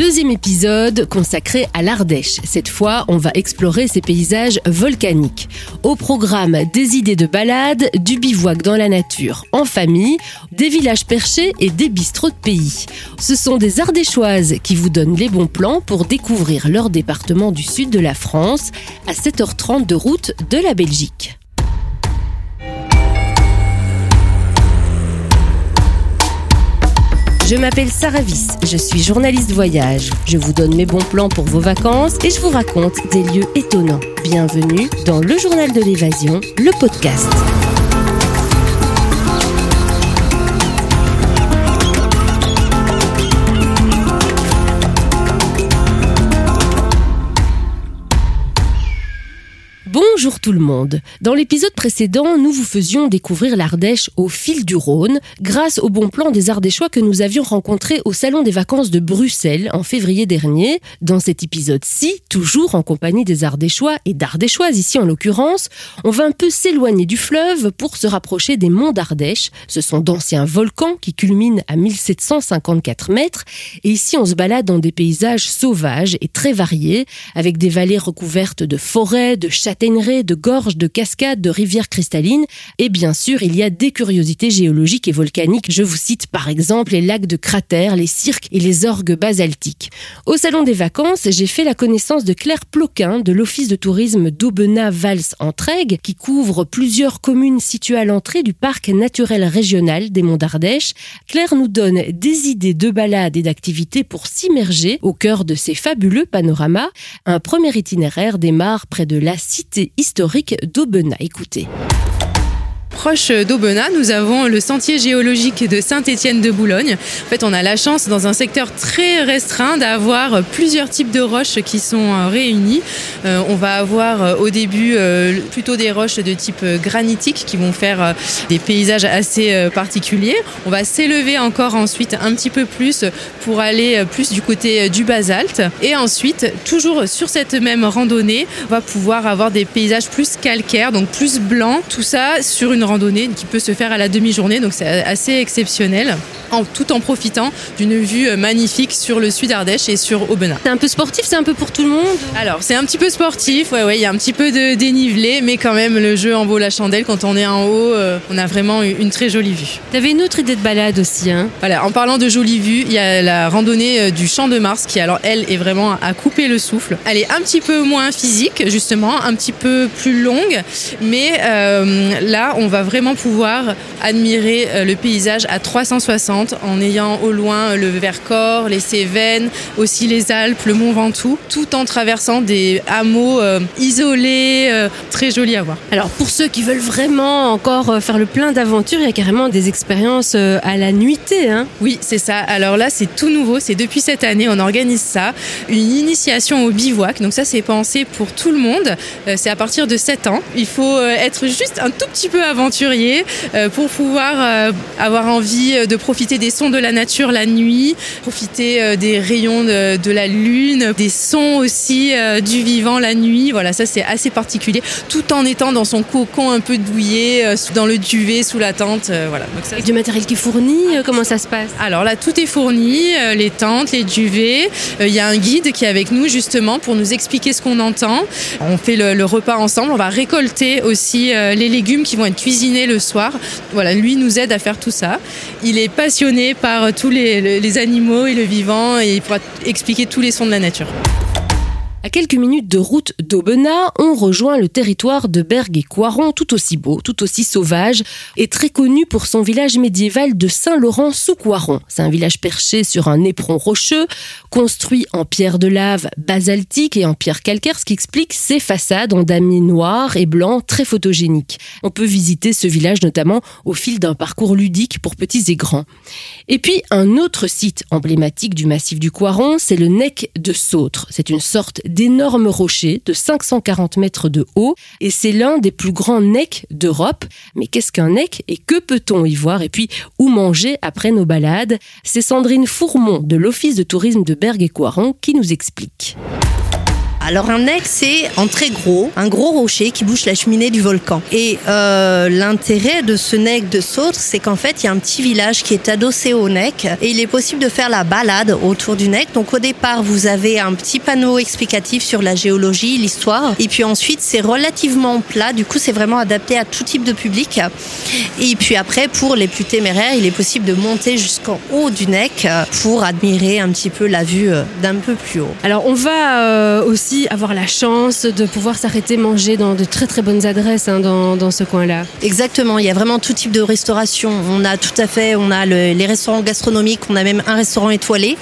Deuxième épisode consacré à l'Ardèche. Cette fois, on va explorer ces paysages volcaniques. Au programme, des idées de balade, du bivouac dans la nature, en famille, des villages perchés et des bistrots de pays. Ce sont des Ardéchoises qui vous donnent les bons plans pour découvrir leur département du sud de la France à 7h30 de route de la Belgique. Je m'appelle Sarah Viss, je suis journaliste voyage. Je vous donne mes bons plans pour vos vacances et je vous raconte des lieux étonnants. Bienvenue dans le journal de l'évasion, le podcast. Bonjour tout le monde. Dans l'épisode précédent, nous vous faisions découvrir l'Ardèche au fil du Rhône grâce au bon plan des Ardéchois que nous avions rencontrés au Salon des vacances de Bruxelles en février dernier. Dans cet épisode-ci, toujours en compagnie des Ardéchois et d'Ardéchoises ici en l'occurrence, on va un peu s'éloigner du fleuve pour se rapprocher des monts d'Ardèche. Ce sont d'anciens volcans qui culminent à 1754 mètres et ici on se balade dans des paysages sauvages et très variés avec des vallées recouvertes de forêts, de châtaignes de gorges, de cascades, de rivières cristallines. Et bien sûr, il y a des curiosités géologiques et volcaniques. Je vous cite par exemple les lacs de cratères, les cirques et les orgues basaltiques. Au Salon des vacances, j'ai fait la connaissance de Claire Ploquin de l'Office de tourisme d'Aubenas-Vals en Trègue, qui couvre plusieurs communes situées à l'entrée du parc naturel régional des Monts d'Ardèche. Claire nous donne des idées de balades et d'activités pour s'immerger au cœur de ces fabuleux panoramas. Un premier itinéraire démarre près de la cité historique d'Aubenas. Écoutez. Proche d'Aubenas, nous avons le sentier géologique de Saint-Étienne de Boulogne. En fait, on a la chance dans un secteur très restreint d'avoir plusieurs types de roches qui sont euh, réunies. Euh, on va avoir euh, au début plutôt des roches de type granitique qui vont faire des paysages assez particuliers. On va s'élever encore ensuite un petit peu plus pour aller plus du côté du basalte. Et ensuite, toujours sur cette même randonnée, on va pouvoir avoir des paysages plus calcaires, donc plus blancs. Tout ça sur une randonnée qui peut se faire à la demi-journée, donc c'est assez exceptionnel, en, tout en profitant d'une vue euh, magnifique sur le sud Ardèche et sur Aubenas. C'est un peu sportif, c'est un peu pour tout le monde? Alors, c'est un petit peu sportif, ouais, ouais, il y a un petit peu de dénivelé, mais quand même, le jeu en vaut la chandelle. Quand on est en haut, euh, on a vraiment une très jolie vue. Tu avais une autre idée de balade aussi, hein? Voilà, en parlant de jolie vue, il y a la randonnée euh, du Champ de Mars qui, alors, elle, est vraiment à couper le souffle. Elle est un petit peu moins physique, justement, un petit peu plus longue, mais là, on va vraiment pouvoir admirer euh, le paysage à 360 en ayant au loin le Vercors, les Cévennes, aussi les Alpes, le Mont Ventoux, tout en traversant des hameaux euh, isolés, euh, très jolis à voir. Alors pour ceux qui veulent vraiment encore faire le plein d'aventures, il y a carrément des expériences à la nuitée. Hein oui, c'est ça. Alors là, c'est tout nouveau. C'est depuis cette année, on organise ça. Une initiation au bivouac. Donc ça, c'est pensé pour tout le monde. C'est à partir de 7 ans. Il faut être juste un tout petit peu avant aventurier euh, pour pouvoir euh, avoir envie euh, de profiter des sons de la nature la nuit, profiter des rayons de, la lune, des sons aussi du vivant la nuit. Voilà, ça c'est assez particulier, tout en étant dans son cocon un peu douillet, dans le duvet, sous la tente. voilà. Donc du matériel qui est fourni, comment ça se passe? Alors là, tout est fourni, les tentes, les duvets. Il y a un guide qui est avec nous justement pour nous expliquer ce qu'on entend. On fait le, le, repas ensemble. On va récolter aussi les légumes qui vont être cuits cuisiner le soir. Voilà, lui nous aide à faire tout ça. Il est passionné par tous les, les animaux et le vivant et il pourra expliquer tous les sons de la nature. À quelques minutes de route d'Aubenas, on rejoint le territoire de Bergue et Coiron, tout aussi beau, tout aussi sauvage, et très connu pour son village médiéval de Saint-Laurent-sous-Coiron. C'est un village perché sur un éperon rocheux, construit en pierre de lave basaltique et en pierre calcaire, ce qui explique ses façades en damier noir et blanc très photogéniques. On peut visiter ce village notamment au fil d'un parcours ludique pour petits et grands. Et puis, un autre site emblématique du massif du Coiron, c'est le Nec de Sautre. C'est une sorte d'énormes rochers de 540 mètres de haut et c'est l'un des plus grands necks d'Europe. Mais qu'est-ce qu'un neck et que peut-on y voir? Et puis où manger après nos balades? C'est Sandrine Fourmont de l'Office de tourisme de Bergue et Coiron qui nous explique. Alors un nec, c'est en très gros, un gros rocher qui bouche la cheminée du volcan. Et euh, l'intérêt de ce nec de Sautre, c'est qu'en fait, il y a un petit village qui est adossé au nec et il est possible de faire la balade autour du nec. Donc au départ, vous avez un petit panneau explicatif sur la géologie, l'histoire. Et puis ensuite, c'est relativement plat. Du coup, c'est vraiment adapté à tout type de public. Et puis après, pour les plus téméraires, il est possible de monter jusqu'en haut du nec pour admirer un petit peu la vue euh, d'un peu plus haut. Alors on va euh, aussi avoir la chance de pouvoir s'arrêter manger dans de très très bonnes adresses hein, dans, dans, ce coin-là. Exactement, il y a vraiment tout type de restauration. On a tout à fait, on a le, les restaurants gastronomiques, on a même un restaurant étoilé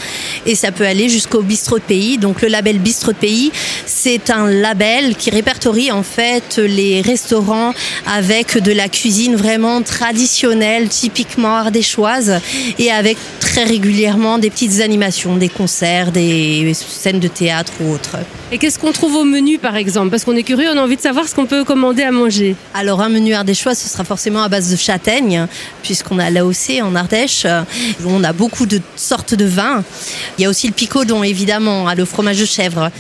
et ça peut aller jusqu'au bistrot de pays. Donc le label bistrot de pays, c'est un label qui répertorie en fait les restaurants avec de la cuisine vraiment traditionnelle, typiquement ardéchoise et avec très régulièrement des petites animations, des concerts, des scènes de théâtre ou autres. Et qu'est-ce qu'on trouve au menu par exemple? Parce qu'on est curieux, on a envie de savoir ce qu'on peut commander à manger. Alors un menu ardéchois, ce sera forcément à base de châtaigne, puisqu'on a l'AOC en Ardèche. On a beaucoup de sortes de vins. Il y a aussi le picodon évidemment, le fromage de chèvre.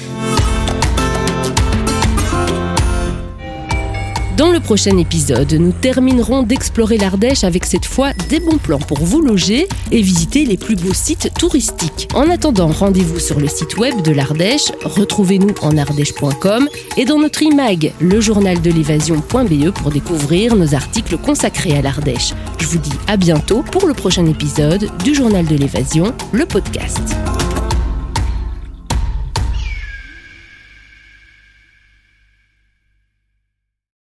Dans le prochain épisode, nous terminerons d'explorer l'Ardèche avec cette fois des bons plans pour vous loger et visiter les plus beaux sites touristiques. En attendant, rendez-vous sur le site web de l'Ardèche, retrouvez-nous en ardèche.com et dans notre imag, le journal de l'évasion.be pour découvrir nos articles consacrés à l'Ardèche. Je vous dis à bientôt pour le prochain épisode du journal de l'évasion, le podcast.